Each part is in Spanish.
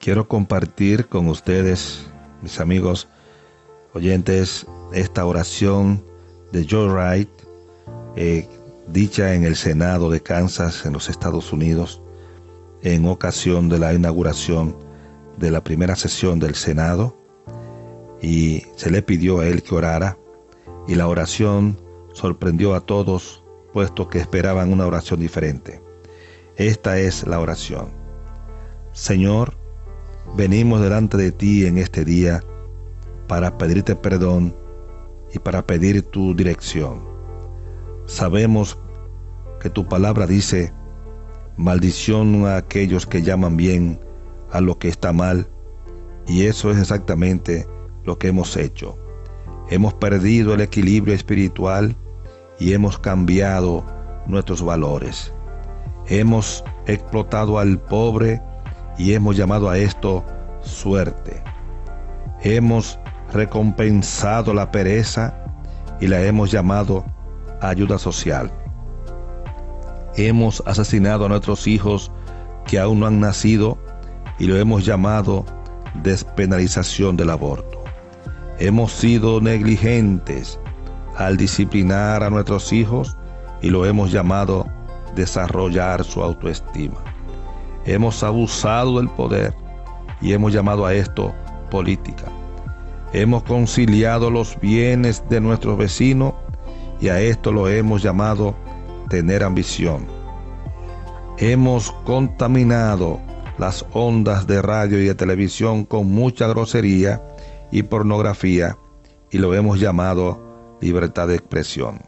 quiero compartir con ustedes, mis amigos oyentes, esta oración de Joe Wright, eh, dicha en el Senado de Kansas, en los Estados Unidos, en ocasión de la inauguración de la primera sesión del Senado, y se le pidió a él que orara, y la oración sorprendió a todos, puesto que esperaban una oración diferente. Esta es la oración. Señor, venimos delante de ti en este día para pedirte perdón y para pedir tu dirección. Sabemos que tu palabra dice, maldición a aquellos que llaman bien a lo que está mal, y eso es exactamente lo que hemos hecho. Hemos perdido el equilibrio espiritual y hemos cambiado nuestros valores. Hemos explotado al pobre y hemos llamado a esto suerte. Hemos recompensado la pereza y la hemos llamado ayuda social. Hemos asesinado a nuestros hijos que aún no han nacido y lo hemos llamado despenalización del aborto. Hemos sido negligentes al disciplinar a nuestros hijos y lo hemos llamado desarrollar su autoestima. Hemos abusado del poder y hemos llamado a esto política. Hemos conciliado los bienes de nuestros vecinos y a esto lo hemos llamado tener ambición. Hemos contaminado las ondas de radio y de televisión con mucha grosería y pornografía y lo hemos llamado libertad de expresión.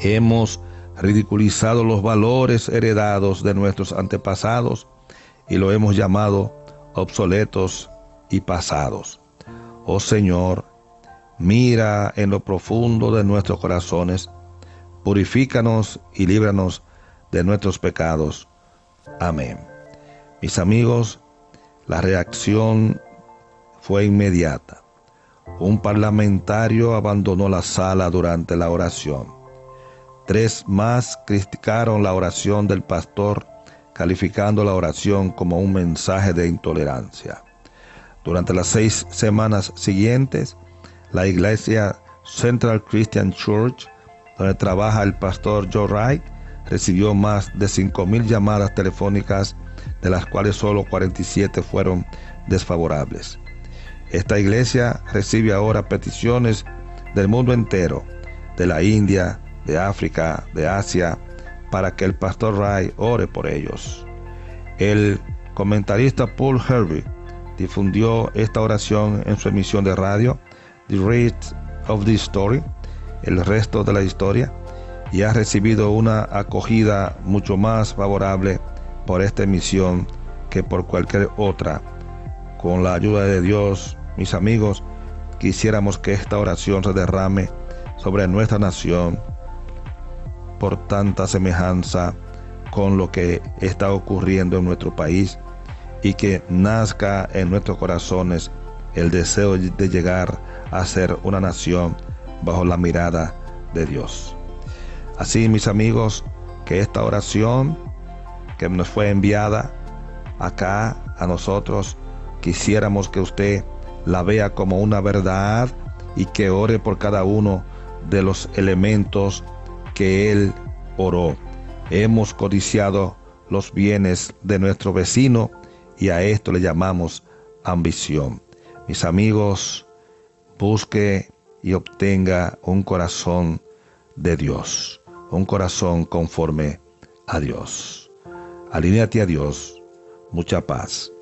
Hemos ridiculizado los valores heredados de nuestros antepasados y lo hemos llamado obsoletos y pasados. Oh Señor, mira en lo profundo de nuestros corazones, purifícanos y líbranos de nuestros pecados. Amén. Mis amigos, la reacción fue inmediata. Un parlamentario abandonó la sala durante la oración. Tres más criticaron la oración del pastor, calificando la oración como un mensaje de intolerancia. Durante las seis semanas siguientes, la iglesia Central Christian Church, donde trabaja el pastor Joe Wright, recibió más de 5.000 llamadas telefónicas, de las cuales solo 47 fueron desfavorables. Esta iglesia recibe ahora peticiones del mundo entero, de la India, de África, de Asia, para que el pastor Ray ore por ellos. El comentarista Paul Hervey difundió esta oración en su emisión de radio, The Rest of the Story, el resto de la historia, y ha recibido una acogida mucho más favorable por esta emisión que por cualquier otra. Con la ayuda de Dios, mis amigos, quisiéramos que esta oración se derrame sobre nuestra nación, por tanta semejanza con lo que está ocurriendo en nuestro país y que nazca en nuestros corazones el deseo de llegar a ser una nación bajo la mirada de Dios. Así, mis amigos, que esta oración que nos fue enviada acá a nosotros, quisiéramos que usted la vea como una verdad y que ore por cada uno de los elementos que Él oró. Hemos codiciado los bienes de nuestro vecino y a esto le llamamos ambición. Mis amigos, busque y obtenga un corazón de Dios, un corazón conforme a Dios. Alineate a Dios, mucha paz.